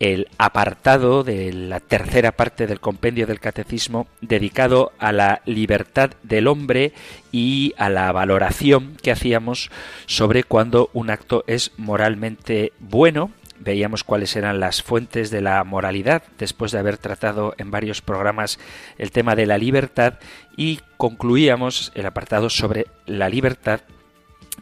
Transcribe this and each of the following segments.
el apartado de la tercera parte del compendio del catecismo dedicado a la libertad del hombre y a la valoración que hacíamos sobre cuando un acto es moralmente bueno. Veíamos cuáles eran las fuentes de la moralidad después de haber tratado en varios programas el tema de la libertad y concluíamos el apartado sobre la libertad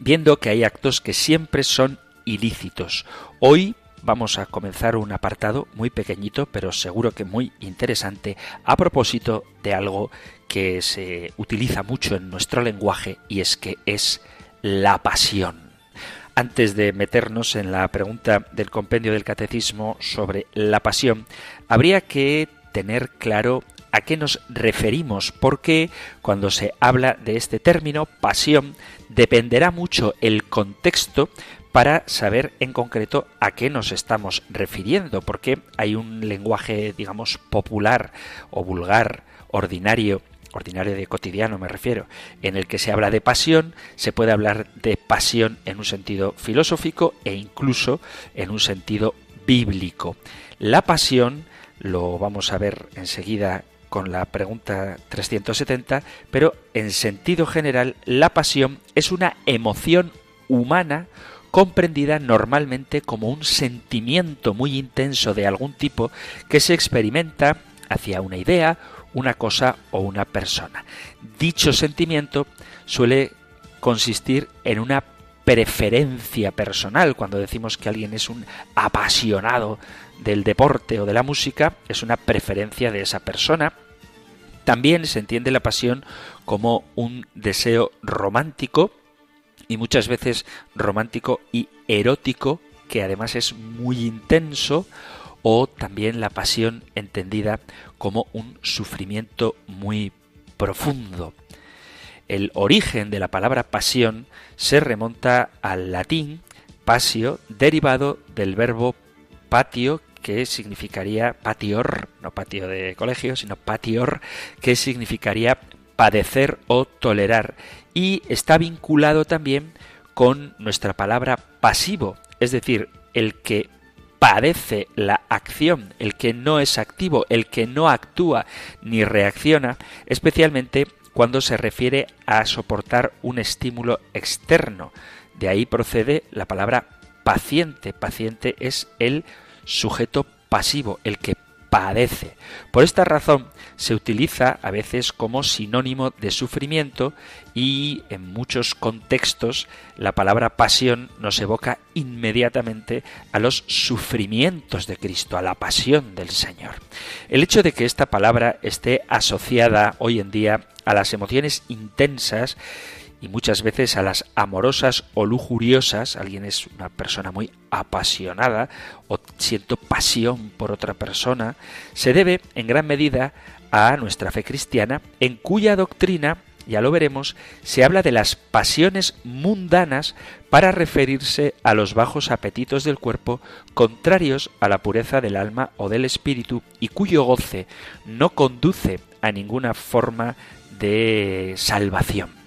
viendo que hay actos que siempre son ilícitos. Hoy vamos a comenzar un apartado muy pequeñito, pero seguro que muy interesante, a propósito de algo que se utiliza mucho en nuestro lenguaje y es que es la pasión. Antes de meternos en la pregunta del compendio del catecismo sobre la pasión, habría que tener claro a qué nos referimos, porque cuando se habla de este término, pasión, dependerá mucho el contexto para saber en concreto a qué nos estamos refiriendo, porque hay un lenguaje, digamos, popular o vulgar, ordinario, ordinario de cotidiano me refiero, en el que se habla de pasión, se puede hablar de pasión en un sentido filosófico e incluso en un sentido bíblico. La pasión, lo vamos a ver enseguida con la pregunta 370, pero en sentido general, la pasión es una emoción humana comprendida normalmente como un sentimiento muy intenso de algún tipo que se experimenta hacia una idea, una cosa o una persona. Dicho sentimiento suele consistir en una preferencia personal. Cuando decimos que alguien es un apasionado del deporte o de la música, es una preferencia de esa persona. También se entiende la pasión como un deseo romántico y muchas veces romántico y erótico, que además es muy intenso, o también la pasión entendida como un sufrimiento muy profundo. El origen de la palabra pasión se remonta al latín pasio, derivado del verbo patio, que significaría patior, no patio de colegio, sino patior, que significaría padecer o tolerar, y está vinculado también con nuestra palabra pasivo, es decir, el que padece la acción, el que no es activo, el que no actúa ni reacciona, especialmente cuando se refiere a soportar un estímulo externo. De ahí procede la palabra paciente. Paciente es el sujeto pasivo, el que padece. Por esta razón se utiliza a veces como sinónimo de sufrimiento y en muchos contextos la palabra pasión nos evoca inmediatamente a los sufrimientos de Cristo, a la pasión del Señor. El hecho de que esta palabra esté asociada hoy en día a las emociones intensas y muchas veces a las amorosas o lujuriosas, alguien es una persona muy apasionada o siento pasión por otra persona, se debe en gran medida a nuestra fe cristiana, en cuya doctrina, ya lo veremos, se habla de las pasiones mundanas para referirse a los bajos apetitos del cuerpo contrarios a la pureza del alma o del espíritu y cuyo goce no conduce a ninguna forma de salvación.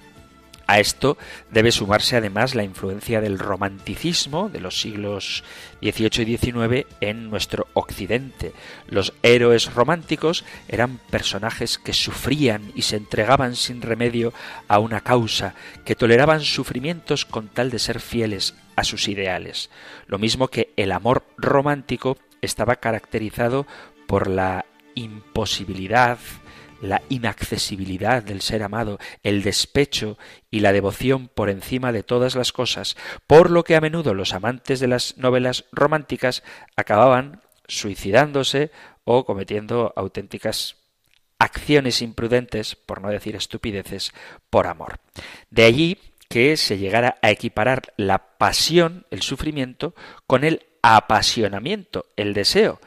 A esto debe sumarse además la influencia del romanticismo de los siglos XVIII y XIX en nuestro occidente. Los héroes románticos eran personajes que sufrían y se entregaban sin remedio a una causa, que toleraban sufrimientos con tal de ser fieles a sus ideales. Lo mismo que el amor romántico estaba caracterizado por la imposibilidad, la inaccesibilidad del ser amado, el despecho y la devoción por encima de todas las cosas, por lo que a menudo los amantes de las novelas románticas acababan suicidándose o cometiendo auténticas acciones imprudentes, por no decir estupideces, por amor. De allí que se llegara a equiparar la pasión, el sufrimiento, con el apasionamiento, el deseo,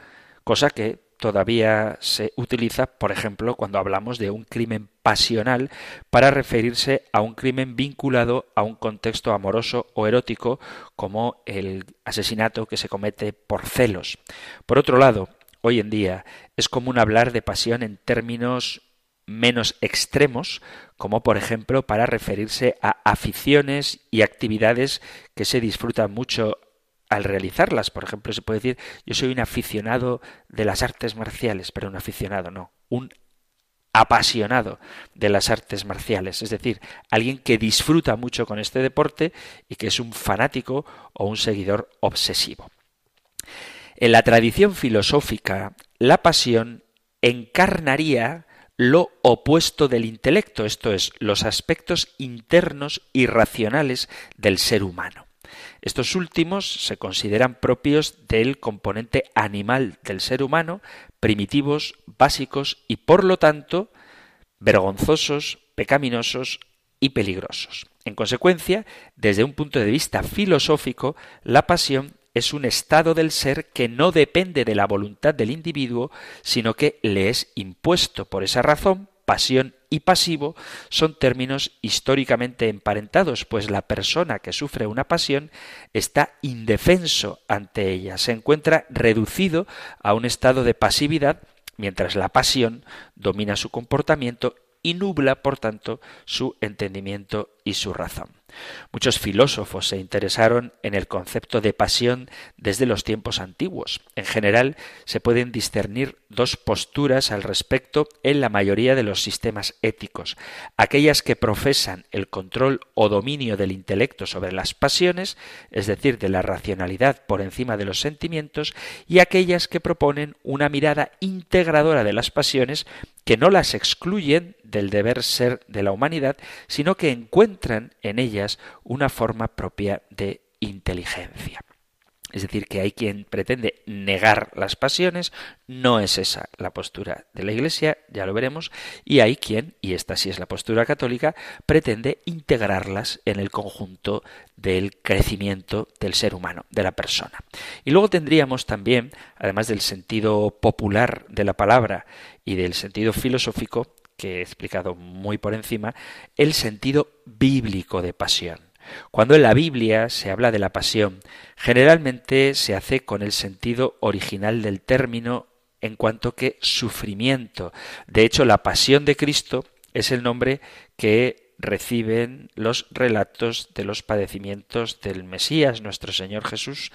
cosa que todavía se utiliza, por ejemplo, cuando hablamos de un crimen pasional para referirse a un crimen vinculado a un contexto amoroso o erótico, como el asesinato que se comete por celos. Por otro lado, hoy en día es común hablar de pasión en términos menos extremos, como por ejemplo para referirse a aficiones y actividades que se disfrutan mucho al realizarlas. Por ejemplo, se puede decir, yo soy un aficionado de las artes marciales, pero un aficionado no, un apasionado de las artes marciales, es decir, alguien que disfruta mucho con este deporte y que es un fanático o un seguidor obsesivo. En la tradición filosófica, la pasión encarnaría lo opuesto del intelecto, esto es, los aspectos internos y racionales del ser humano. Estos últimos se consideran propios del componente animal del ser humano, primitivos, básicos y por lo tanto vergonzosos, pecaminosos y peligrosos. En consecuencia, desde un punto de vista filosófico, la pasión es un estado del ser que no depende de la voluntad del individuo, sino que le es impuesto. Por esa razón, pasión y pasivo son términos históricamente emparentados, pues la persona que sufre una pasión está indefenso ante ella, se encuentra reducido a un estado de pasividad, mientras la pasión domina su comportamiento y nubla, por tanto, su entendimiento y su razón. Muchos filósofos se interesaron en el concepto de pasión desde los tiempos antiguos. En general, se pueden discernir dos posturas al respecto en la mayoría de los sistemas éticos. Aquellas que profesan el control o dominio del intelecto sobre las pasiones, es decir, de la racionalidad por encima de los sentimientos, y aquellas que proponen una mirada integradora de las pasiones que no las excluyen del deber ser de la humanidad, sino que encuentran en ellas una forma propia de inteligencia. Es decir, que hay quien pretende negar las pasiones, no es esa la postura de la Iglesia, ya lo veremos, y hay quien, y esta sí es la postura católica, pretende integrarlas en el conjunto del crecimiento del ser humano, de la persona. Y luego tendríamos también, además del sentido popular de la palabra y del sentido filosófico, que he explicado muy por encima, el sentido bíblico de pasión. Cuando en la Biblia se habla de la pasión, generalmente se hace con el sentido original del término en cuanto que sufrimiento. De hecho, la pasión de Cristo es el nombre que reciben los relatos de los padecimientos del Mesías, nuestro Señor Jesús,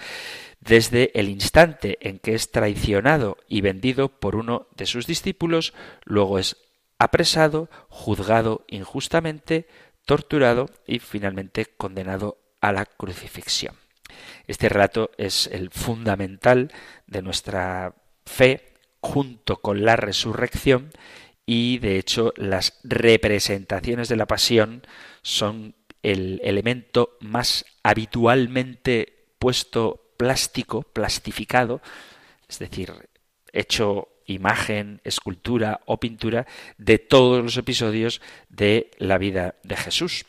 desde el instante en que es traicionado y vendido por uno de sus discípulos, luego es apresado, juzgado injustamente, torturado y finalmente condenado a la crucifixión. Este relato es el fundamental de nuestra fe junto con la resurrección y de hecho las representaciones de la pasión son el elemento más habitualmente puesto plástico, plastificado, es decir, hecho imagen, escultura o pintura de todos los episodios de la vida de Jesús.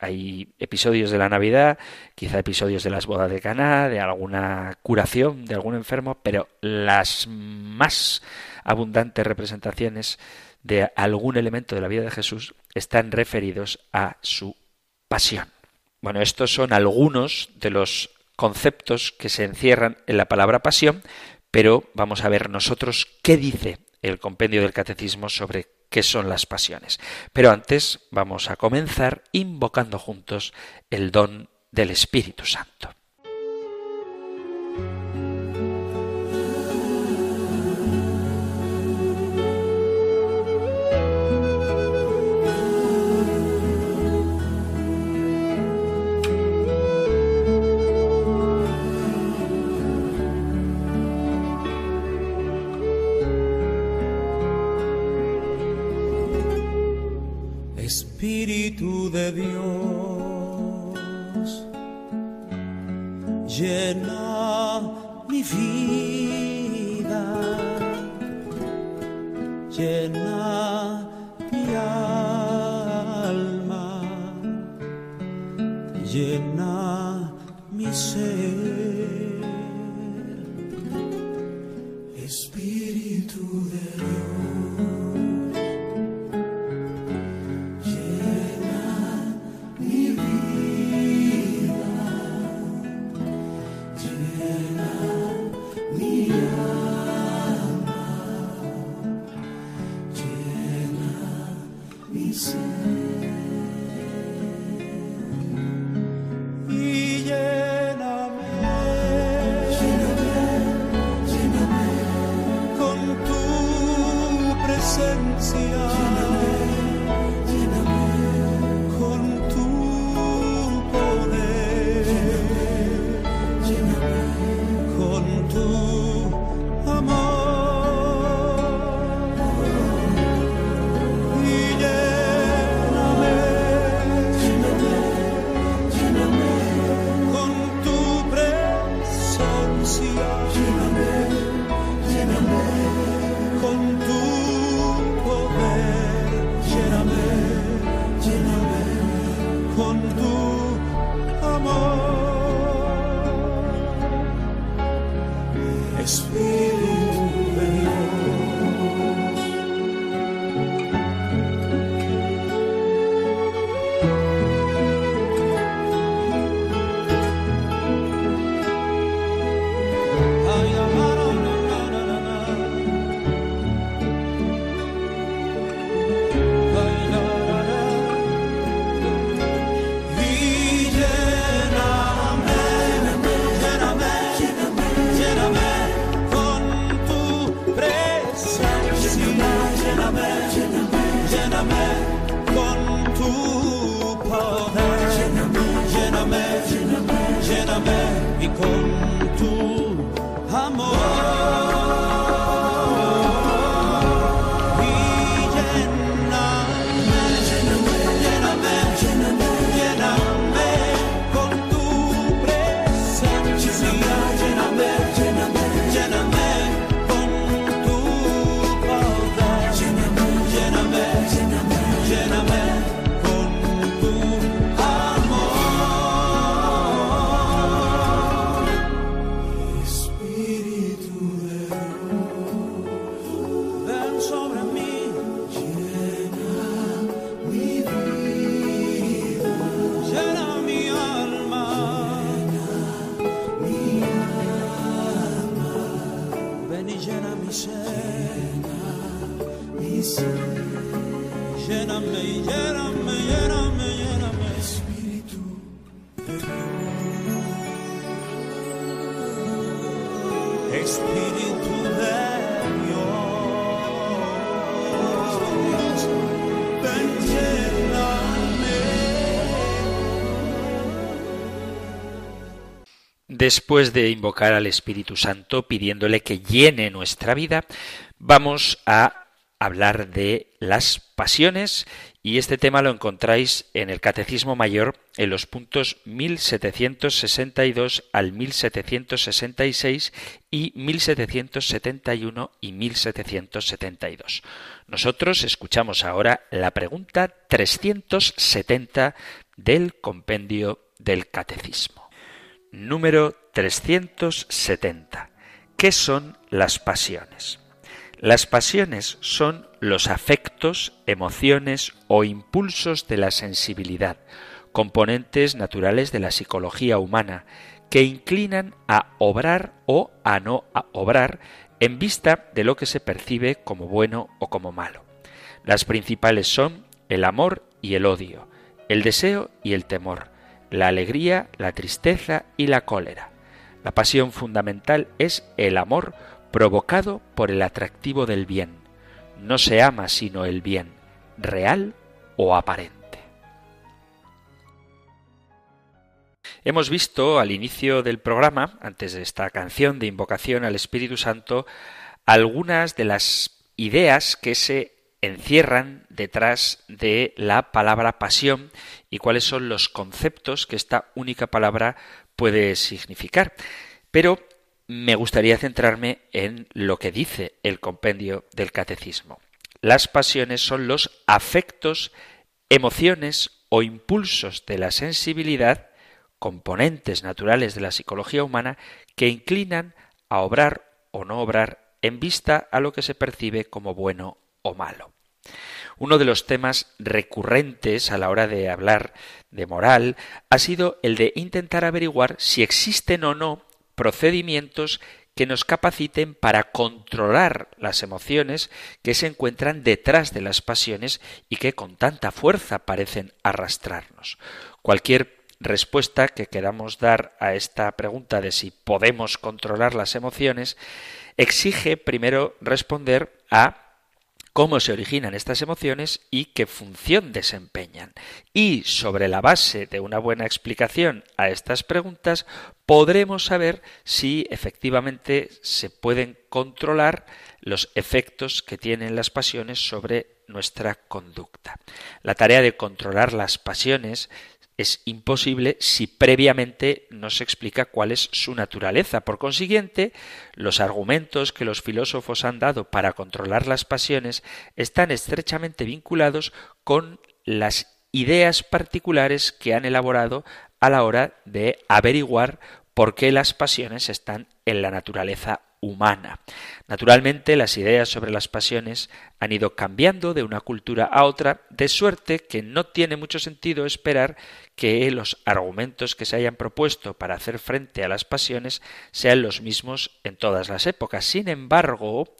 Hay episodios de la Navidad, quizá episodios de las bodas de Caná, de alguna curación de algún enfermo, pero las más abundantes representaciones de algún elemento de la vida de Jesús están referidos a su pasión. Bueno, estos son algunos de los conceptos que se encierran en la palabra pasión, pero vamos a ver nosotros qué dice el compendio del catecismo sobre qué son las pasiones. Pero antes vamos a comenzar invocando juntos el don del Espíritu Santo. Espíritu de Dios, llena mi vida, Después de invocar al Espíritu Santo pidiéndole que llene nuestra vida, vamos a hablar de las pasiones y este tema lo encontráis en el Catecismo Mayor en los puntos 1762 al 1766 y 1771 y 1772. Nosotros escuchamos ahora la pregunta 370 del compendio del Catecismo. Número 370. ¿Qué son las pasiones? Las pasiones son los afectos, emociones o impulsos de la sensibilidad, componentes naturales de la psicología humana, que inclinan a obrar o a no a obrar en vista de lo que se percibe como bueno o como malo. Las principales son el amor y el odio, el deseo y el temor, la alegría, la tristeza y la cólera. La pasión fundamental es el amor provocado por el atractivo del bien. No se ama sino el bien, real o aparente. Hemos visto al inicio del programa, antes de esta canción de invocación al Espíritu Santo, algunas de las ideas que se encierran detrás de la palabra pasión y cuáles son los conceptos que esta única palabra puede significar. Pero me gustaría centrarme en lo que dice el compendio del catecismo. Las pasiones son los afectos, emociones o impulsos de la sensibilidad, componentes naturales de la psicología humana, que inclinan a obrar o no obrar en vista a lo que se percibe como bueno o malo. Uno de los temas recurrentes a la hora de hablar de moral ha sido el de intentar averiguar si existen o no procedimientos que nos capaciten para controlar las emociones que se encuentran detrás de las pasiones y que con tanta fuerza parecen arrastrarnos. Cualquier respuesta que queramos dar a esta pregunta de si podemos controlar las emociones exige primero responder a cómo se originan estas emociones y qué función desempeñan. Y sobre la base de una buena explicación a estas preguntas, podremos saber si efectivamente se pueden controlar los efectos que tienen las pasiones sobre nuestra conducta. La tarea de controlar las pasiones es imposible si previamente no se explica cuál es su naturaleza. Por consiguiente, los argumentos que los filósofos han dado para controlar las pasiones están estrechamente vinculados con las ideas particulares que han elaborado a la hora de averiguar por qué las pasiones están en la naturaleza humana. Naturalmente, las ideas sobre las pasiones han ido cambiando de una cultura a otra, de suerte que no tiene mucho sentido esperar que los argumentos que se hayan propuesto para hacer frente a las pasiones sean los mismos en todas las épocas. Sin embargo,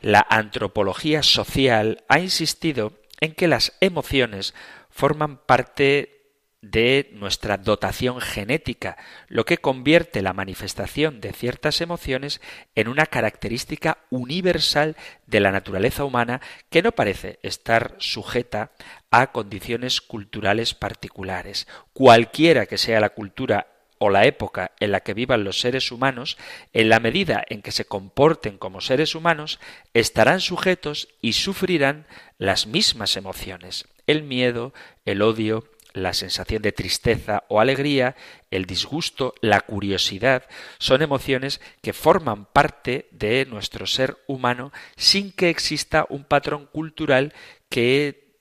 la antropología social ha insistido en que las emociones forman parte de nuestra dotación genética, lo que convierte la manifestación de ciertas emociones en una característica universal de la naturaleza humana que no parece estar sujeta a condiciones culturales particulares. Cualquiera que sea la cultura o la época en la que vivan los seres humanos, en la medida en que se comporten como seres humanos, estarán sujetos y sufrirán las mismas emociones, el miedo, el odio, la sensación de tristeza o alegría, el disgusto, la curiosidad, son emociones que forman parte de nuestro ser humano sin que exista un patrón cultural que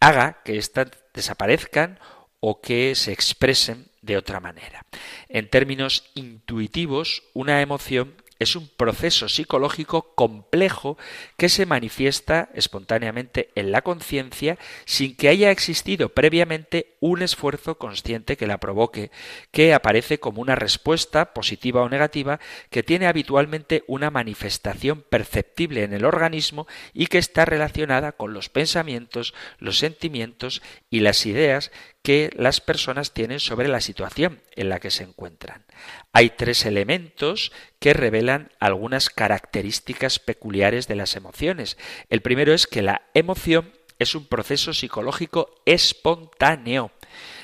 haga que éstas desaparezcan o que se expresen de otra manera. En términos intuitivos, una emoción es un proceso psicológico complejo que se manifiesta espontáneamente en la conciencia sin que haya existido previamente un esfuerzo consciente que la provoque, que aparece como una respuesta positiva o negativa que tiene habitualmente una manifestación perceptible en el organismo y que está relacionada con los pensamientos, los sentimientos y las ideas que las personas tienen sobre la situación en la que se encuentran. Hay tres elementos que revelan algunas características peculiares de las emociones. El primero es que la emoción es un proceso psicológico espontáneo.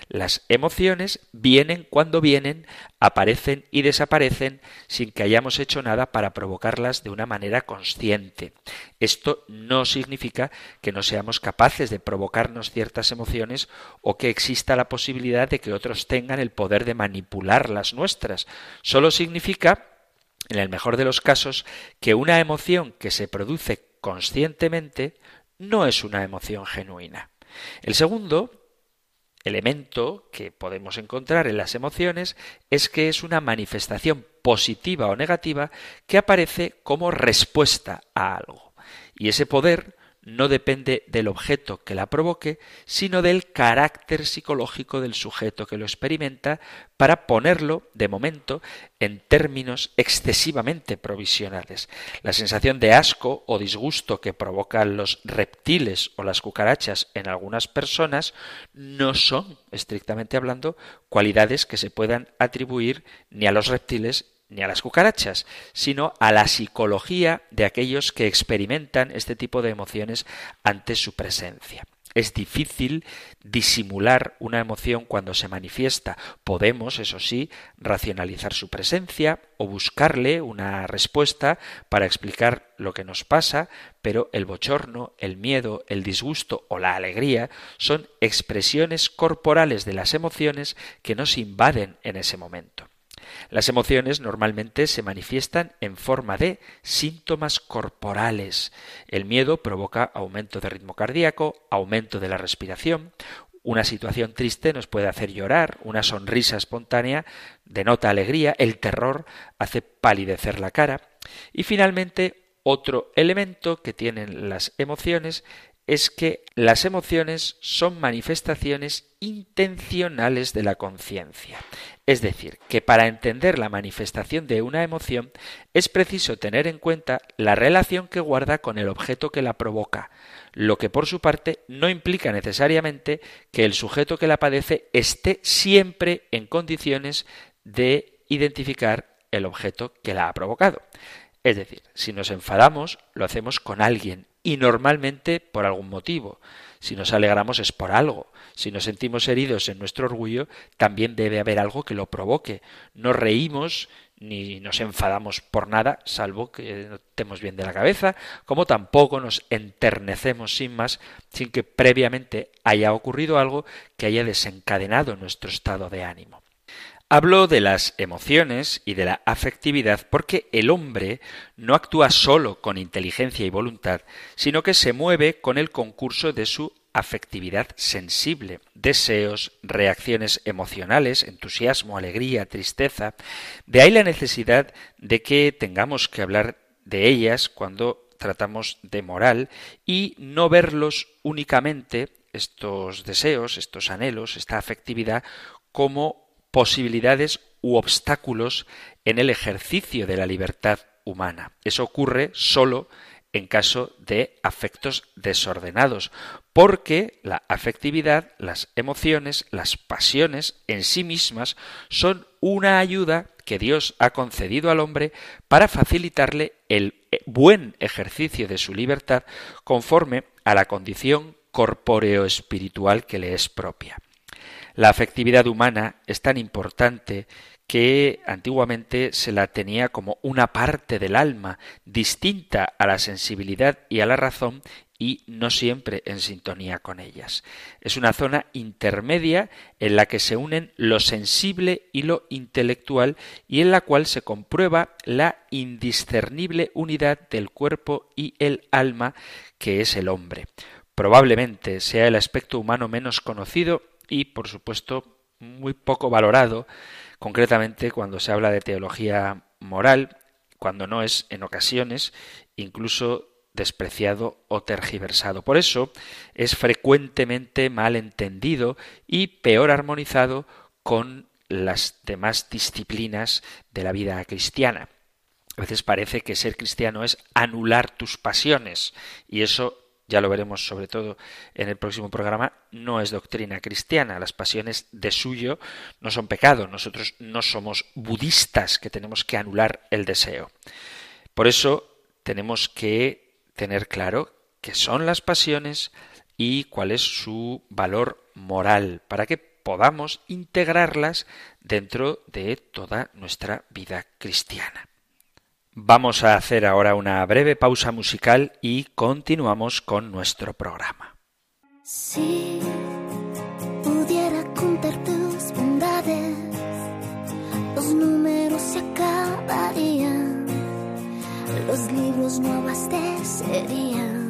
Las emociones vienen cuando vienen, aparecen y desaparecen sin que hayamos hecho nada para provocarlas de una manera consciente. Esto no significa que no seamos capaces de provocarnos ciertas emociones o que exista la posibilidad de que otros tengan el poder de manipular las nuestras. Solo significa, en el mejor de los casos, que una emoción que se produce conscientemente no es una emoción genuina. El segundo elemento que podemos encontrar en las emociones es que es una manifestación positiva o negativa que aparece como respuesta a algo. Y ese poder no depende del objeto que la provoque, sino del carácter psicológico del sujeto que lo experimenta para ponerlo, de momento, en términos excesivamente provisionales. La sensación de asco o disgusto que provocan los reptiles o las cucarachas en algunas personas no son, estrictamente hablando, cualidades que se puedan atribuir ni a los reptiles ni a las cucarachas, sino a la psicología de aquellos que experimentan este tipo de emociones ante su presencia. Es difícil disimular una emoción cuando se manifiesta. Podemos, eso sí, racionalizar su presencia o buscarle una respuesta para explicar lo que nos pasa, pero el bochorno, el miedo, el disgusto o la alegría son expresiones corporales de las emociones que nos invaden en ese momento. Las emociones normalmente se manifiestan en forma de síntomas corporales. El miedo provoca aumento de ritmo cardíaco, aumento de la respiración, una situación triste nos puede hacer llorar, una sonrisa espontánea denota alegría, el terror hace palidecer la cara y finalmente otro elemento que tienen las emociones es que las emociones son manifestaciones intencionales de la conciencia. Es decir, que para entender la manifestación de una emoción es preciso tener en cuenta la relación que guarda con el objeto que la provoca, lo que por su parte no implica necesariamente que el sujeto que la padece esté siempre en condiciones de identificar el objeto que la ha provocado. Es decir, si nos enfadamos, lo hacemos con alguien y normalmente por algún motivo. Si nos alegramos es por algo. Si nos sentimos heridos en nuestro orgullo, también debe haber algo que lo provoque. No reímos ni nos enfadamos por nada, salvo que no estemos bien de la cabeza, como tampoco nos enternecemos sin más, sin que previamente haya ocurrido algo que haya desencadenado nuestro estado de ánimo. Hablo de las emociones y de la afectividad porque el hombre no actúa solo con inteligencia y voluntad, sino que se mueve con el concurso de su afectividad sensible, deseos, reacciones emocionales, entusiasmo, alegría, tristeza. De ahí la necesidad de que tengamos que hablar de ellas cuando tratamos de moral y no verlos únicamente estos deseos, estos anhelos, esta afectividad como posibilidades u obstáculos en el ejercicio de la libertad humana. Eso ocurre solo en caso de afectos desordenados, porque la afectividad, las emociones, las pasiones en sí mismas son una ayuda que Dios ha concedido al hombre para facilitarle el buen ejercicio de su libertad conforme a la condición corpóreo espiritual que le es propia. La afectividad humana es tan importante que antiguamente se la tenía como una parte del alma, distinta a la sensibilidad y a la razón y no siempre en sintonía con ellas. Es una zona intermedia en la que se unen lo sensible y lo intelectual y en la cual se comprueba la indiscernible unidad del cuerpo y el alma que es el hombre. Probablemente sea el aspecto humano menos conocido y, por supuesto, muy poco valorado, concretamente cuando se habla de teología moral, cuando no es en ocasiones incluso despreciado o tergiversado. Por eso es frecuentemente mal entendido y peor armonizado con las demás disciplinas de la vida cristiana. A veces parece que ser cristiano es anular tus pasiones y eso ya lo veremos sobre todo en el próximo programa, no es doctrina cristiana. Las pasiones de suyo no son pecado. Nosotros no somos budistas que tenemos que anular el deseo. Por eso tenemos que tener claro qué son las pasiones y cuál es su valor moral para que podamos integrarlas dentro de toda nuestra vida cristiana. Vamos a hacer ahora una breve pausa musical y continuamos con nuestro programa. Si pudiera contar tus bondades, los números se acabarían, los libros no abastecerían.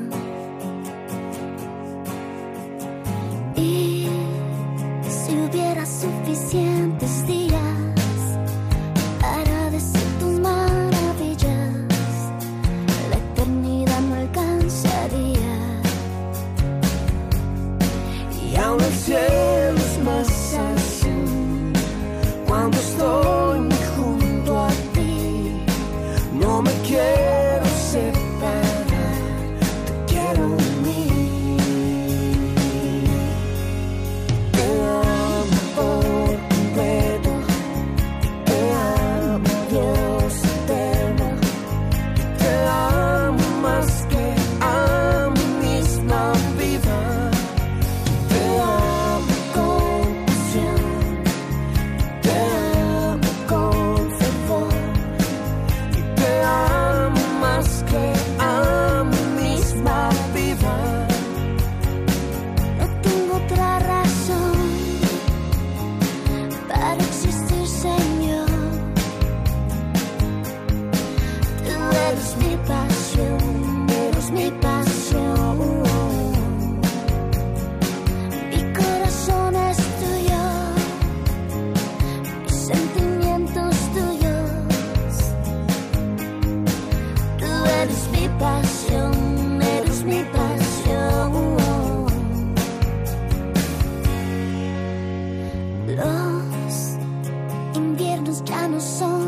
ya no son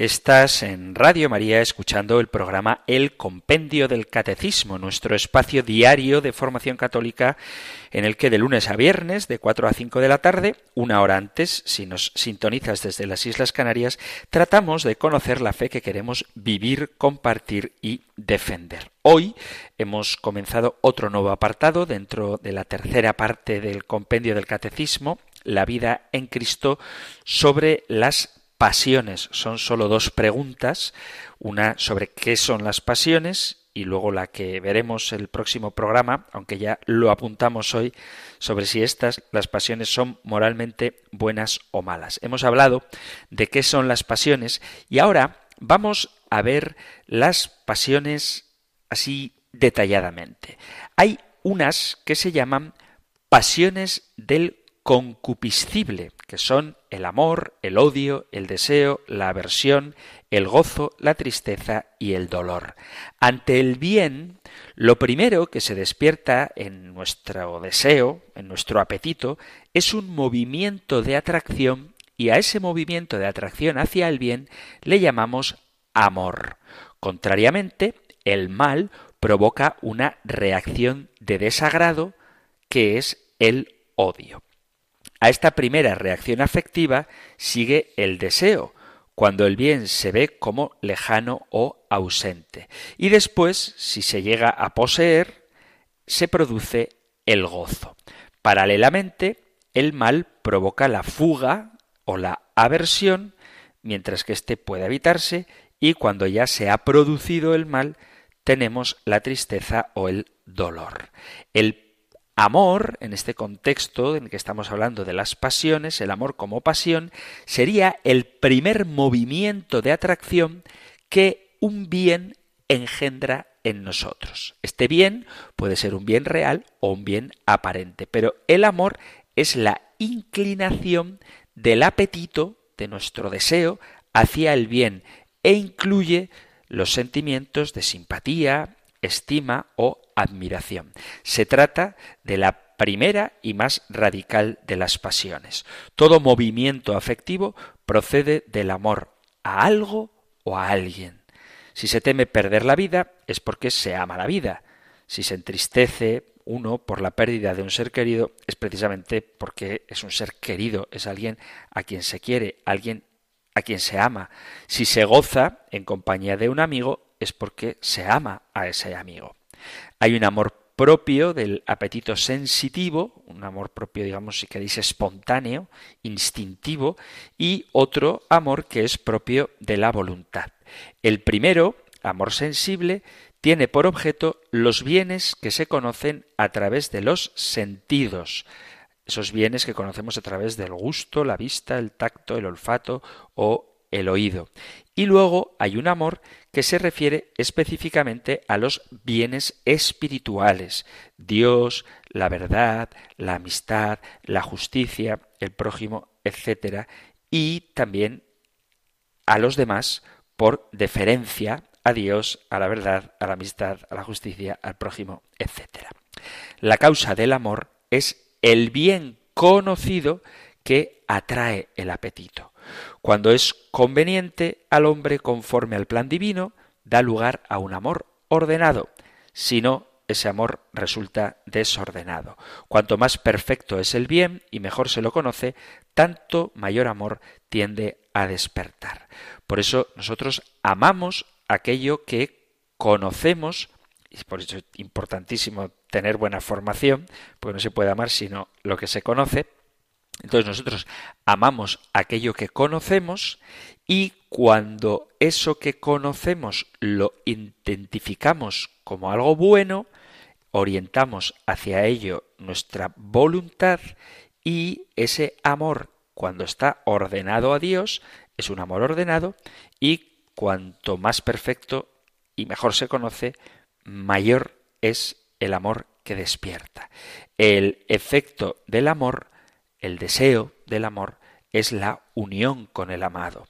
Estás en Radio María escuchando el programa El Compendio del Catecismo, nuestro espacio diario de formación católica en el que de lunes a viernes, de 4 a 5 de la tarde, una hora antes, si nos sintonizas desde las Islas Canarias, tratamos de conocer la fe que queremos vivir, compartir y defender. Hoy hemos comenzado otro nuevo apartado dentro de la tercera parte del Compendio del Catecismo, la vida en Cristo, sobre las pasiones. Son solo dos preguntas, una sobre qué son las pasiones y luego la que veremos el próximo programa, aunque ya lo apuntamos hoy, sobre si estas, las pasiones, son moralmente buenas o malas. Hemos hablado de qué son las pasiones y ahora vamos a ver las pasiones así detalladamente. Hay unas que se llaman pasiones del concupiscible, que son el amor, el odio, el deseo, la aversión, el gozo, la tristeza y el dolor. Ante el bien, lo primero que se despierta en nuestro deseo, en nuestro apetito, es un movimiento de atracción y a ese movimiento de atracción hacia el bien le llamamos amor. Contrariamente, el mal provoca una reacción de desagrado que es el odio. A esta primera reacción afectiva sigue el deseo, cuando el bien se ve como lejano o ausente. Y después, si se llega a poseer, se produce el gozo. Paralelamente, el mal provoca la fuga o la aversión, mientras que éste puede evitarse, y cuando ya se ha producido el mal, tenemos la tristeza o el dolor. El Amor, en este contexto en que estamos hablando de las pasiones, el amor como pasión, sería el primer movimiento de atracción que un bien engendra en nosotros. Este bien puede ser un bien real o un bien aparente, pero el amor es la inclinación del apetito, de nuestro deseo, hacia el bien e incluye los sentimientos de simpatía, estima o admiración. Se trata de la primera y más radical de las pasiones. Todo movimiento afectivo procede del amor a algo o a alguien. Si se teme perder la vida es porque se ama la vida. Si se entristece uno por la pérdida de un ser querido es precisamente porque es un ser querido, es alguien a quien se quiere, alguien a quien se ama. Si se goza en compañía de un amigo es porque se ama a ese amigo. Hay un amor propio del apetito sensitivo, un amor propio, digamos, si queréis, espontáneo, instintivo, y otro amor que es propio de la voluntad. El primero, amor sensible, tiene por objeto los bienes que se conocen a través de los sentidos, esos bienes que conocemos a través del gusto, la vista, el tacto, el olfato o el oído. Y luego hay un amor que se refiere específicamente a los bienes espirituales, Dios, la verdad, la amistad, la justicia, el prójimo, etc. Y también a los demás por deferencia a Dios, a la verdad, a la amistad, a la justicia, al prójimo, etc. La causa del amor es el bien conocido que atrae el apetito. Cuando es conveniente al hombre conforme al plan divino, da lugar a un amor ordenado. Si no, ese amor resulta desordenado. Cuanto más perfecto es el bien y mejor se lo conoce, tanto mayor amor tiende a despertar. Por eso nosotros amamos aquello que conocemos, y por eso es importantísimo tener buena formación, porque no se puede amar sino lo que se conoce, entonces nosotros amamos aquello que conocemos y cuando eso que conocemos lo identificamos como algo bueno, orientamos hacia ello nuestra voluntad y ese amor, cuando está ordenado a Dios, es un amor ordenado y cuanto más perfecto y mejor se conoce, mayor es el amor que despierta. El efecto del amor el deseo del amor es la unión con el amado.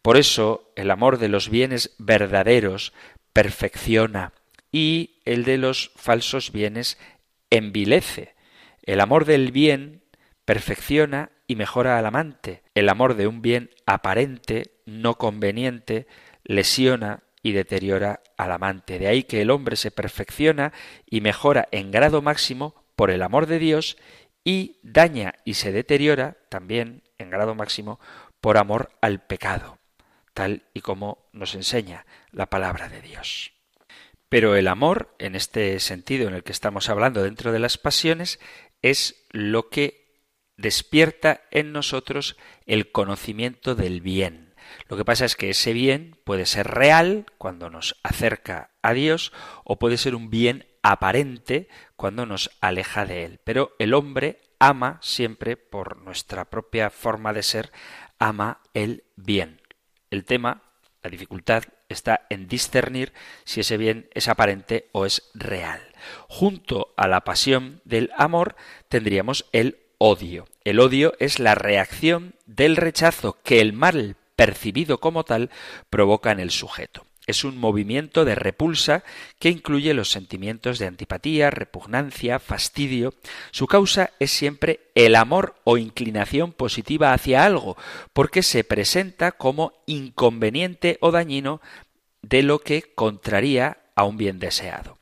Por eso el amor de los bienes verdaderos perfecciona y el de los falsos bienes envilece. El amor del bien perfecciona y mejora al amante. El amor de un bien aparente, no conveniente, lesiona y deteriora al amante. De ahí que el hombre se perfecciona y mejora en grado máximo por el amor de Dios y daña y se deteriora también en grado máximo por amor al pecado, tal y como nos enseña la palabra de Dios. Pero el amor, en este sentido en el que estamos hablando dentro de las pasiones, es lo que despierta en nosotros el conocimiento del bien. Lo que pasa es que ese bien puede ser real cuando nos acerca a Dios o puede ser un bien aparente cuando nos aleja de Él. Pero el hombre ama siempre, por nuestra propia forma de ser, ama el bien. El tema, la dificultad, está en discernir si ese bien es aparente o es real. Junto a la pasión del amor tendríamos el odio. El odio es la reacción del rechazo que el mal percibido como tal provoca en el sujeto. Es un movimiento de repulsa que incluye los sentimientos de antipatía, repugnancia, fastidio. Su causa es siempre el amor o inclinación positiva hacia algo, porque se presenta como inconveniente o dañino de lo que contraría a un bien deseado.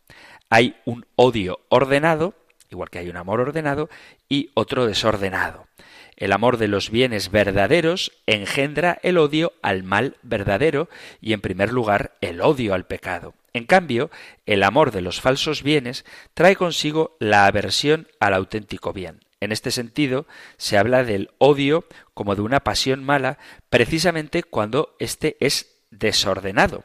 Hay un odio ordenado, igual que hay un amor ordenado, y otro desordenado. El amor de los bienes verdaderos engendra el odio al mal verdadero y en primer lugar el odio al pecado. En cambio, el amor de los falsos bienes trae consigo la aversión al auténtico bien. En este sentido, se habla del odio como de una pasión mala precisamente cuando éste es desordenado.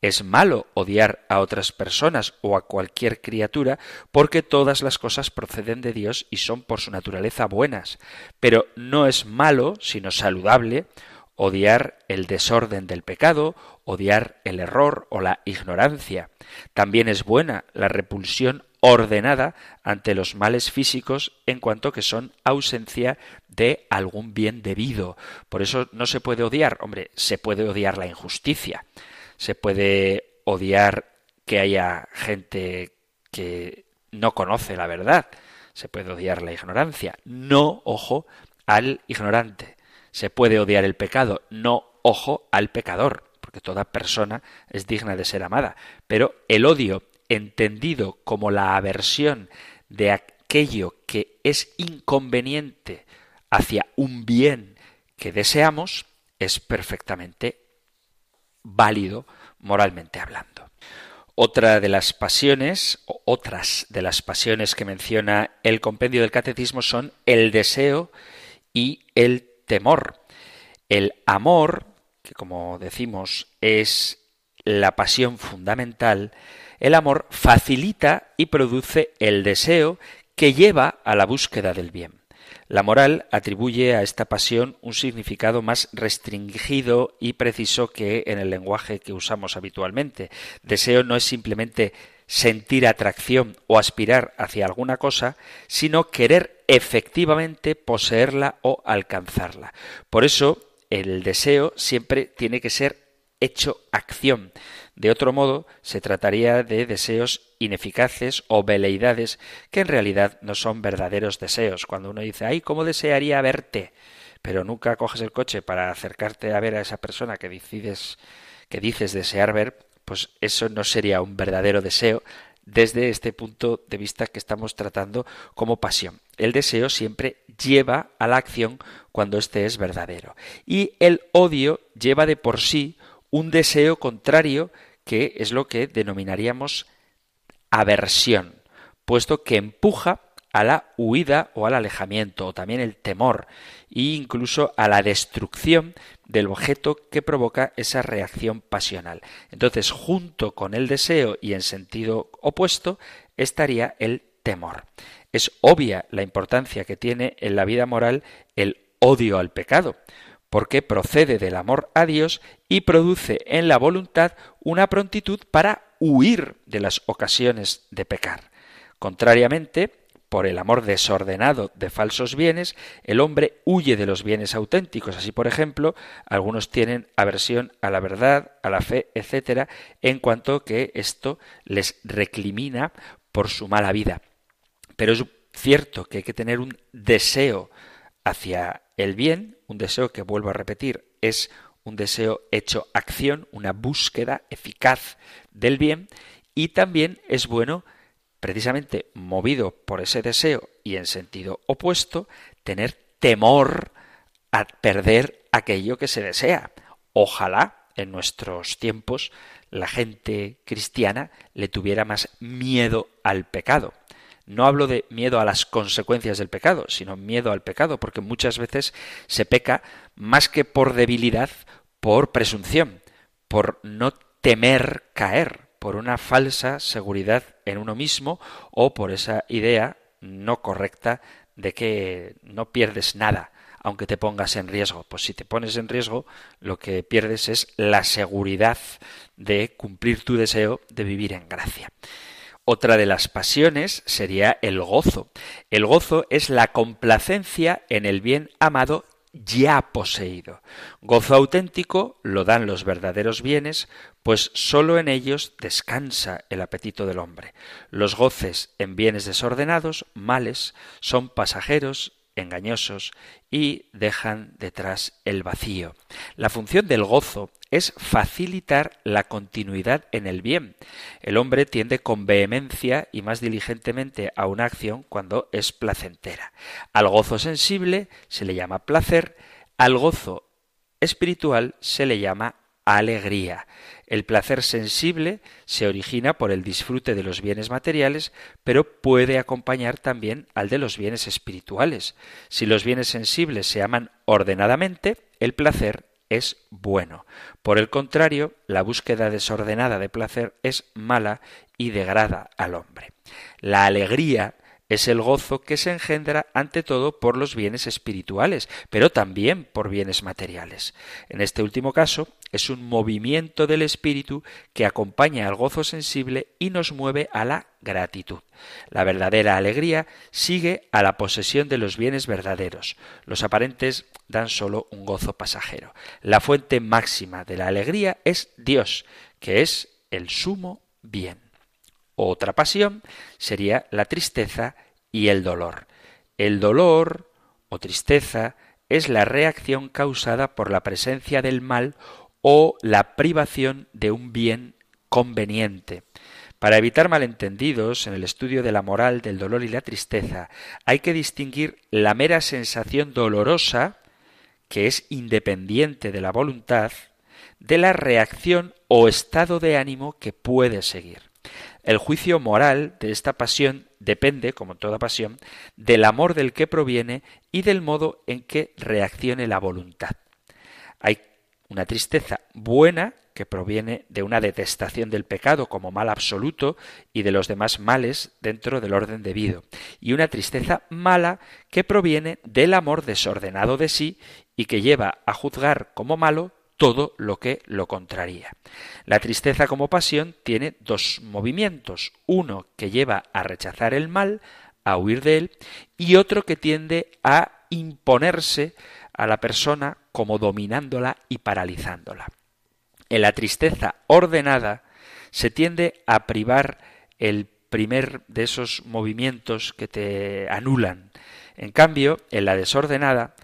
Es malo odiar a otras personas o a cualquier criatura porque todas las cosas proceden de Dios y son por su naturaleza buenas. Pero no es malo, sino saludable, odiar el desorden del pecado, odiar el error o la ignorancia. También es buena la repulsión ordenada ante los males físicos en cuanto que son ausencia de algún bien debido. Por eso no se puede odiar, hombre, se puede odiar la injusticia se puede odiar que haya gente que no conoce la verdad, se puede odiar la ignorancia, no ojo al ignorante, se puede odiar el pecado, no ojo al pecador, porque toda persona es digna de ser amada, pero el odio entendido como la aversión de aquello que es inconveniente hacia un bien que deseamos es perfectamente válido moralmente hablando. Otra de las pasiones, o otras de las pasiones que menciona el compendio del catecismo son el deseo y el temor. El amor, que como decimos es la pasión fundamental, el amor facilita y produce el deseo que lleva a la búsqueda del bien. La moral atribuye a esta pasión un significado más restringido y preciso que en el lenguaje que usamos habitualmente. Deseo no es simplemente sentir atracción o aspirar hacia alguna cosa, sino querer efectivamente poseerla o alcanzarla. Por eso, el deseo siempre tiene que ser hecho acción. De otro modo, se trataría de deseos ineficaces o veleidades que en realidad no son verdaderos deseos. Cuando uno dice, ay, ¿cómo desearía verte? pero nunca coges el coche para acercarte a ver a esa persona que decides que dices desear ver, pues eso no sería un verdadero deseo desde este punto de vista que estamos tratando como pasión. El deseo siempre lleva a la acción cuando éste es verdadero. Y el odio lleva de por sí un deseo contrario que es lo que denominaríamos aversión, puesto que empuja a la huida o al alejamiento, o también el temor, e incluso a la destrucción del objeto que provoca esa reacción pasional. Entonces, junto con el deseo y en sentido opuesto, estaría el temor. Es obvia la importancia que tiene en la vida moral el odio al pecado, porque procede del amor a Dios y produce en la voluntad una prontitud para huir de las ocasiones de pecar. Contrariamente, por el amor desordenado de falsos bienes, el hombre huye de los bienes auténticos. Así, por ejemplo, algunos tienen aversión a la verdad, a la fe, etcétera, en cuanto que esto les recrimina por su mala vida. Pero es cierto que hay que tener un deseo hacia el bien, un deseo que vuelvo a repetir es un deseo hecho acción, una búsqueda eficaz del bien, y también es bueno, precisamente movido por ese deseo y en sentido opuesto, tener temor a perder aquello que se desea. Ojalá en nuestros tiempos la gente cristiana le tuviera más miedo al pecado. No hablo de miedo a las consecuencias del pecado, sino miedo al pecado, porque muchas veces se peca más que por debilidad, por presunción, por no temer caer, por una falsa seguridad en uno mismo o por esa idea no correcta de que no pierdes nada aunque te pongas en riesgo. Pues si te pones en riesgo, lo que pierdes es la seguridad de cumplir tu deseo de vivir en gracia. Otra de las pasiones sería el gozo. El gozo es la complacencia en el bien amado ya poseído. Gozo auténtico lo dan los verdaderos bienes, pues sólo en ellos descansa el apetito del hombre. Los goces en bienes desordenados, males, son pasajeros, engañosos y dejan detrás el vacío. La función del gozo es facilitar la continuidad en el bien. El hombre tiende con vehemencia y más diligentemente a una acción cuando es placentera. Al gozo sensible se le llama placer, al gozo espiritual se le llama alegría. El placer sensible se origina por el disfrute de los bienes materiales, pero puede acompañar también al de los bienes espirituales. Si los bienes sensibles se aman ordenadamente, el placer es bueno. Por el contrario, la búsqueda desordenada de placer es mala y degrada al hombre. La alegría es el gozo que se engendra ante todo por los bienes espirituales, pero también por bienes materiales. En este último caso, es un movimiento del espíritu que acompaña al gozo sensible y nos mueve a la gratitud. La verdadera alegría sigue a la posesión de los bienes verdaderos. Los aparentes dan solo un gozo pasajero. La fuente máxima de la alegría es Dios, que es el sumo bien. Otra pasión sería la tristeza y el dolor. El dolor o tristeza es la reacción causada por la presencia del mal o la privación de un bien conveniente. Para evitar malentendidos en el estudio de la moral del dolor y la tristeza, hay que distinguir la mera sensación dolorosa, que es independiente de la voluntad, de la reacción o estado de ánimo que puede seguir. El juicio moral de esta pasión depende, como toda pasión, del amor del que proviene y del modo en que reaccione la voluntad. Hay una tristeza buena que proviene de una detestación del pecado como mal absoluto y de los demás males dentro del orden debido, y una tristeza mala que proviene del amor desordenado de sí y que lleva a juzgar como malo todo lo que lo contraría. La tristeza como pasión tiene dos movimientos, uno que lleva a rechazar el mal, a huir de él, y otro que tiende a imponerse a la persona como dominándola y paralizándola. En la tristeza ordenada se tiende a privar el primer de esos movimientos que te anulan. En cambio, en la desordenada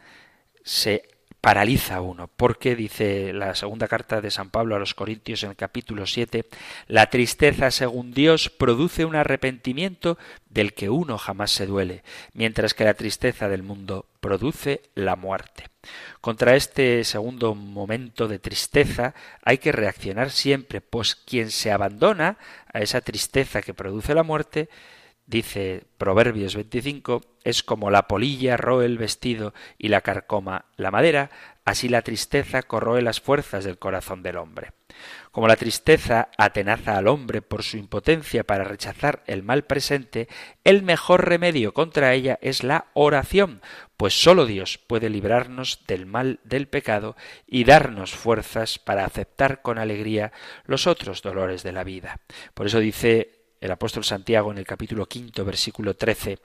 se paraliza uno, porque dice la segunda carta de San Pablo a los Corintios en el capítulo 7, la tristeza según Dios produce un arrepentimiento del que uno jamás se duele, mientras que la tristeza del mundo produce la muerte. Contra este segundo momento de tristeza hay que reaccionar siempre, pues quien se abandona a esa tristeza que produce la muerte, dice Proverbios 25, es como la polilla roe el vestido y la carcoma la madera, así la tristeza corroe las fuerzas del corazón del hombre. Como la tristeza atenaza al hombre por su impotencia para rechazar el mal presente, el mejor remedio contra ella es la oración, pues sólo Dios puede librarnos del mal del pecado y darnos fuerzas para aceptar con alegría los otros dolores de la vida. Por eso dice el apóstol Santiago en el capítulo quinto, versículo trece,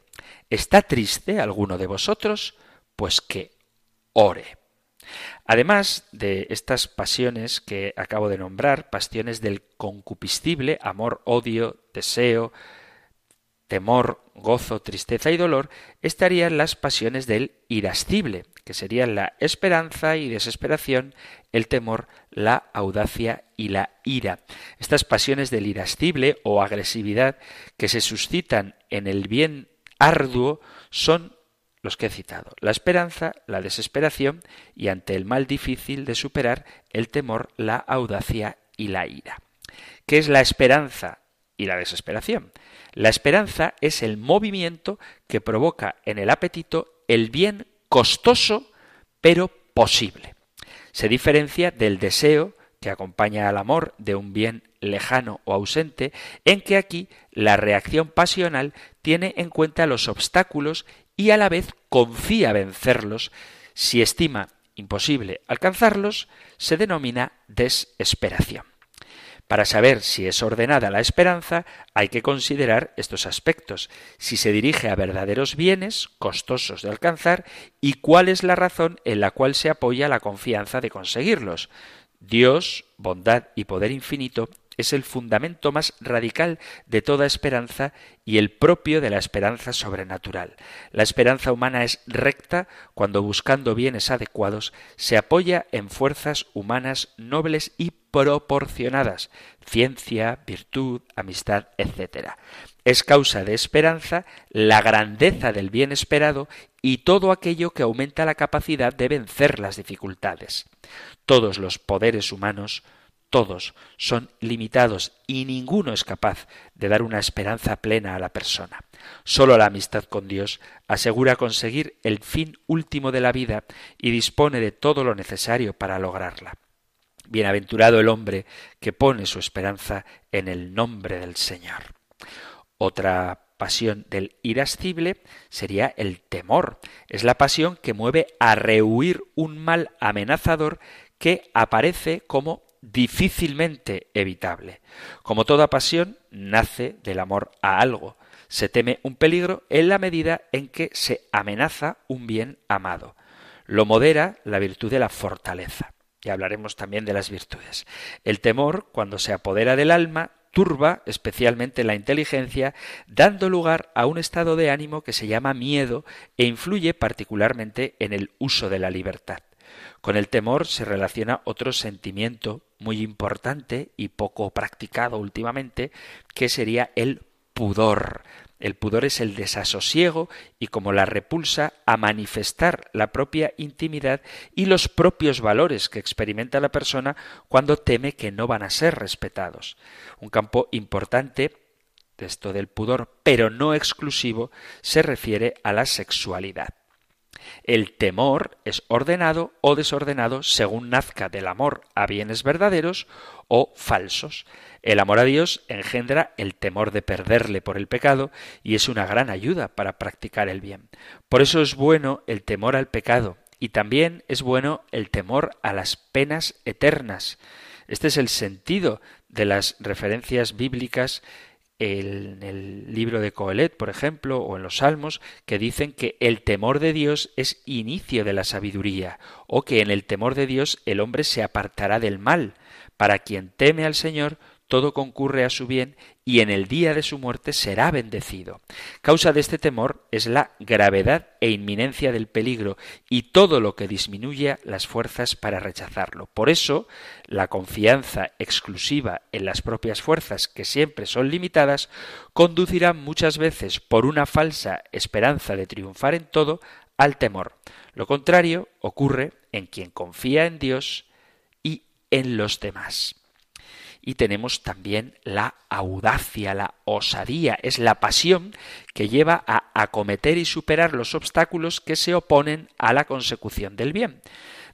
¿Está triste alguno de vosotros? Pues que ore. Además de estas pasiones que acabo de nombrar, pasiones del concupiscible, amor, odio, deseo, temor, gozo, tristeza y dolor, estarían las pasiones del irascible, que serían la esperanza y desesperación, el temor, la audacia y la ira. Estas pasiones del irascible o agresividad que se suscitan en el bien arduo son los que he citado. La esperanza, la desesperación y ante el mal difícil de superar, el temor, la audacia y la ira. ¿Qué es la esperanza y la desesperación? La esperanza es el movimiento que provoca en el apetito el bien costoso pero posible. Se diferencia del deseo que acompaña al amor de un bien lejano o ausente, en que aquí la reacción pasional tiene en cuenta los obstáculos y a la vez confía vencerlos. Si estima imposible alcanzarlos, se denomina desesperación. Para saber si es ordenada la esperanza, hay que considerar estos aspectos, si se dirige a verdaderos bienes, costosos de alcanzar, y cuál es la razón en la cual se apoya la confianza de conseguirlos. Dios, bondad y poder infinito, es el fundamento más radical de toda esperanza y el propio de la esperanza sobrenatural. La esperanza humana es recta cuando buscando bienes adecuados se apoya en fuerzas humanas nobles y proporcionadas, ciencia, virtud, amistad, etc. Es causa de esperanza la grandeza del bien esperado y todo aquello que aumenta la capacidad de vencer las dificultades. Todos los poderes humanos todos son limitados y ninguno es capaz de dar una esperanza plena a la persona. Solo la amistad con Dios asegura conseguir el fin último de la vida y dispone de todo lo necesario para lograrla. Bienaventurado el hombre que pone su esperanza en el nombre del Señor. Otra pasión del irascible sería el temor. Es la pasión que mueve a rehuir un mal amenazador que aparece como difícilmente evitable. Como toda pasión, nace del amor a algo. Se teme un peligro en la medida en que se amenaza un bien amado. Lo modera la virtud de la fortaleza. Y hablaremos también de las virtudes. El temor, cuando se apodera del alma, turba especialmente la inteligencia, dando lugar a un estado de ánimo que se llama miedo e influye particularmente en el uso de la libertad. Con el temor se relaciona otro sentimiento muy importante y poco practicado últimamente, que sería el pudor. El pudor es el desasosiego y como la repulsa a manifestar la propia intimidad y los propios valores que experimenta la persona cuando teme que no van a ser respetados. Un campo importante de esto del pudor, pero no exclusivo, se refiere a la sexualidad. El temor es ordenado o desordenado según nazca del amor a bienes verdaderos o falsos. El amor a Dios engendra el temor de perderle por el pecado y es una gran ayuda para practicar el bien. Por eso es bueno el temor al pecado y también es bueno el temor a las penas eternas. Este es el sentido de las referencias bíblicas en el libro de Coelet, por ejemplo, o en los Salmos, que dicen que el temor de Dios es inicio de la sabiduría, o que en el temor de Dios el hombre se apartará del mal. Para quien teme al Señor, todo concurre a su bien y en el día de su muerte será bendecido. Causa de este temor es la gravedad e inminencia del peligro y todo lo que disminuya las fuerzas para rechazarlo. Por eso, la confianza exclusiva en las propias fuerzas, que siempre son limitadas, conducirá muchas veces por una falsa esperanza de triunfar en todo al temor. Lo contrario ocurre en quien confía en Dios y en los demás y tenemos también la audacia, la osadía, es la pasión que lleva a acometer y superar los obstáculos que se oponen a la consecución del bien.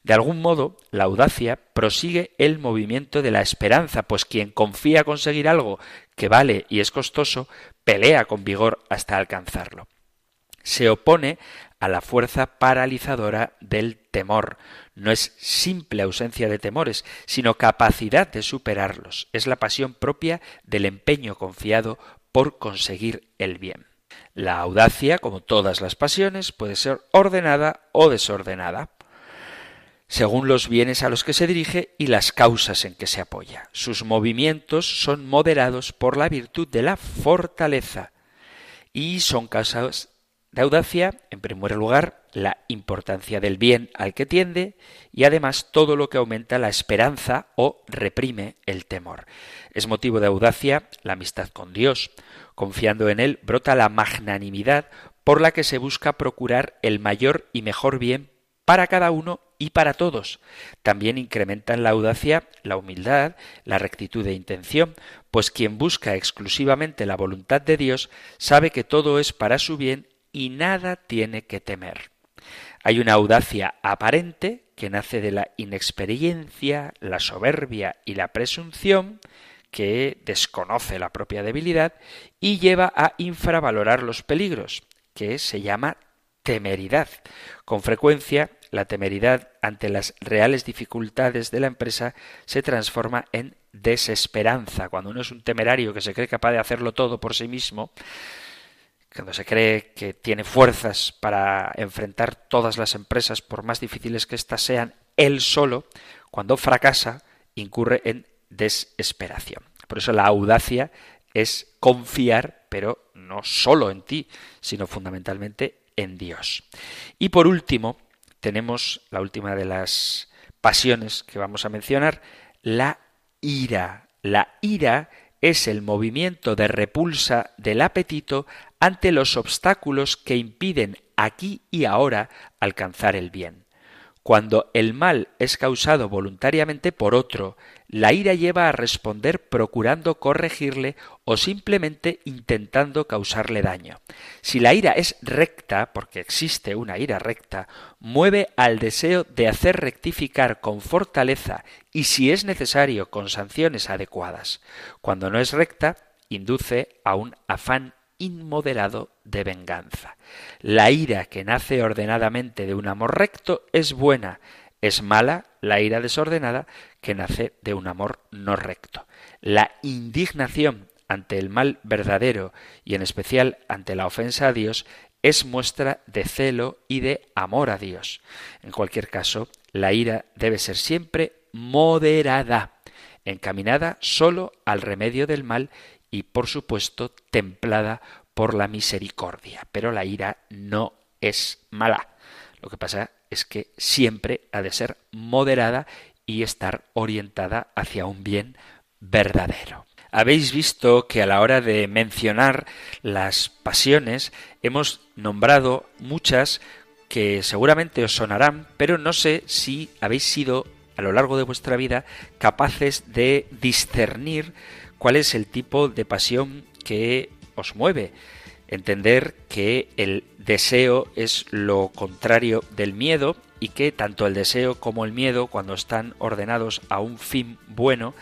De algún modo, la audacia prosigue el movimiento de la esperanza, pues quien confía conseguir algo que vale y es costoso, pelea con vigor hasta alcanzarlo. Se opone a la fuerza paralizadora del temor. No es simple ausencia de temores, sino capacidad de superarlos. Es la pasión propia del empeño confiado por conseguir el bien. La audacia, como todas las pasiones, puede ser ordenada o desordenada, según los bienes a los que se dirige y las causas en que se apoya. Sus movimientos son moderados por la virtud de la fortaleza, Y son causas de audacia, en primer lugar, la importancia del bien al que tiende y además todo lo que aumenta la esperanza o reprime el temor. Es motivo de audacia la amistad con Dios. Confiando en Él brota la magnanimidad por la que se busca procurar el mayor y mejor bien para cada uno y para todos. También incrementan la audacia, la humildad, la rectitud de intención, pues quien busca exclusivamente la voluntad de Dios sabe que todo es para su bien y nada tiene que temer. Hay una audacia aparente que nace de la inexperiencia, la soberbia y la presunción, que desconoce la propia debilidad y lleva a infravalorar los peligros, que se llama temeridad. Con frecuencia, la temeridad ante las reales dificultades de la empresa se transforma en desesperanza. Cuando uno es un temerario que se cree capaz de hacerlo todo por sí mismo, cuando se cree que tiene fuerzas para enfrentar todas las empresas, por más difíciles que éstas sean, él solo, cuando fracasa, incurre en desesperación. Por eso la audacia es confiar, pero no solo en ti, sino fundamentalmente en Dios. Y por último, tenemos la última de las pasiones que vamos a mencionar, la ira. La ira es el movimiento de repulsa del apetito ante los obstáculos que impiden aquí y ahora alcanzar el bien. Cuando el mal es causado voluntariamente por otro, la ira lleva a responder procurando corregirle o simplemente intentando causarle daño. Si la ira es recta, porque existe una ira recta, mueve al deseo de hacer rectificar con fortaleza y si es necesario con sanciones adecuadas. Cuando no es recta, induce a un afán inmoderado de venganza. La ira que nace ordenadamente de un amor recto es buena, es mala la ira desordenada que nace de un amor no recto. La indignación ante el mal verdadero y en especial ante la ofensa a Dios es muestra de celo y de amor a Dios. En cualquier caso, la ira debe ser siempre moderada, encaminada solo al remedio del mal y por supuesto templada por la misericordia. Pero la ira no es mala. Lo que pasa es que siempre ha de ser moderada y estar orientada hacia un bien verdadero. Habéis visto que a la hora de mencionar las pasiones hemos nombrado muchas que seguramente os sonarán, pero no sé si habéis sido a lo largo de vuestra vida capaces de discernir cuál es el tipo de pasión que os mueve. Entender que el deseo es lo contrario del miedo y que tanto el deseo como el miedo, cuando están ordenados a un fin bueno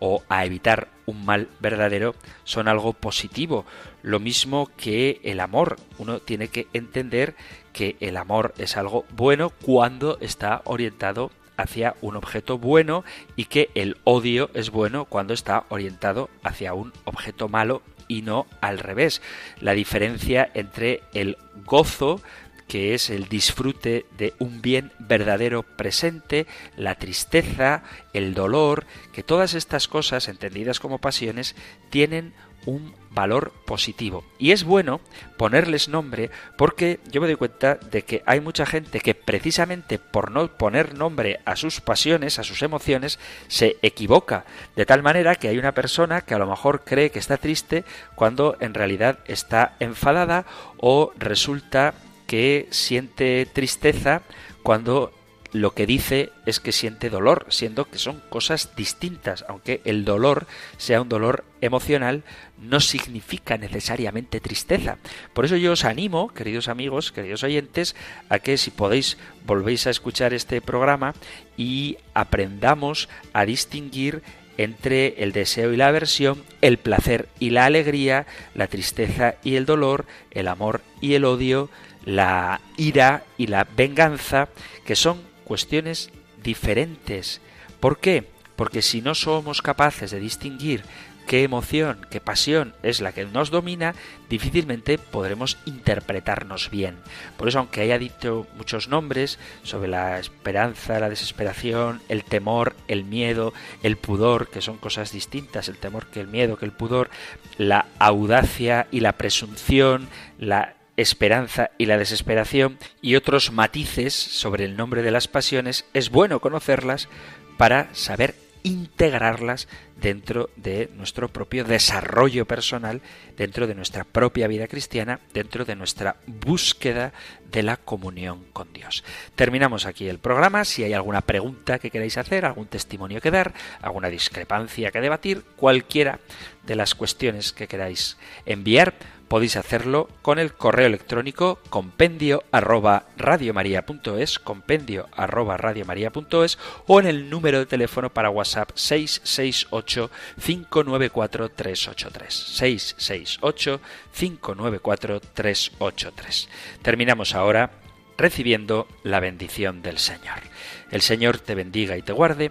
o a evitar un mal verdadero, son algo positivo. Lo mismo que el amor. Uno tiene que entender que el amor es algo bueno cuando está orientado hacia un objeto bueno y que el odio es bueno cuando está orientado hacia un objeto malo y no al revés. La diferencia entre el gozo que es el disfrute de un bien verdadero presente, la tristeza, el dolor, que todas estas cosas, entendidas como pasiones, tienen un valor positivo. Y es bueno ponerles nombre porque yo me doy cuenta de que hay mucha gente que precisamente por no poner nombre a sus pasiones, a sus emociones, se equivoca. De tal manera que hay una persona que a lo mejor cree que está triste cuando en realidad está enfadada o resulta que siente tristeza cuando lo que dice es que siente dolor, siendo que son cosas distintas, aunque el dolor sea un dolor emocional, no significa necesariamente tristeza. Por eso yo os animo, queridos amigos, queridos oyentes, a que si podéis volvéis a escuchar este programa y aprendamos a distinguir entre el deseo y la aversión, el placer y la alegría, la tristeza y el dolor, el amor y el odio, la ira y la venganza, que son cuestiones diferentes. ¿Por qué? Porque si no somos capaces de distinguir qué emoción, qué pasión es la que nos domina, difícilmente podremos interpretarnos bien. Por eso, aunque haya dicho muchos nombres sobre la esperanza, la desesperación, el temor, el miedo, el pudor, que son cosas distintas, el temor que el miedo, que el pudor, la audacia y la presunción, la esperanza y la desesperación y otros matices sobre el nombre de las pasiones, es bueno conocerlas para saber integrarlas dentro de nuestro propio desarrollo personal, dentro de nuestra propia vida cristiana, dentro de nuestra búsqueda de la comunión con Dios. Terminamos aquí el programa. Si hay alguna pregunta que queráis hacer, algún testimonio que dar, alguna discrepancia que debatir, cualquiera de las cuestiones que queráis enviar, podéis hacerlo con el correo electrónico compendio arroba radiomaria.es, compendio arroba radiomaria.es o en el número de teléfono para WhatsApp 668 594 383. 668 594 383. Terminamos ahora recibiendo la bendición del Señor. El Señor te bendiga y te guarde,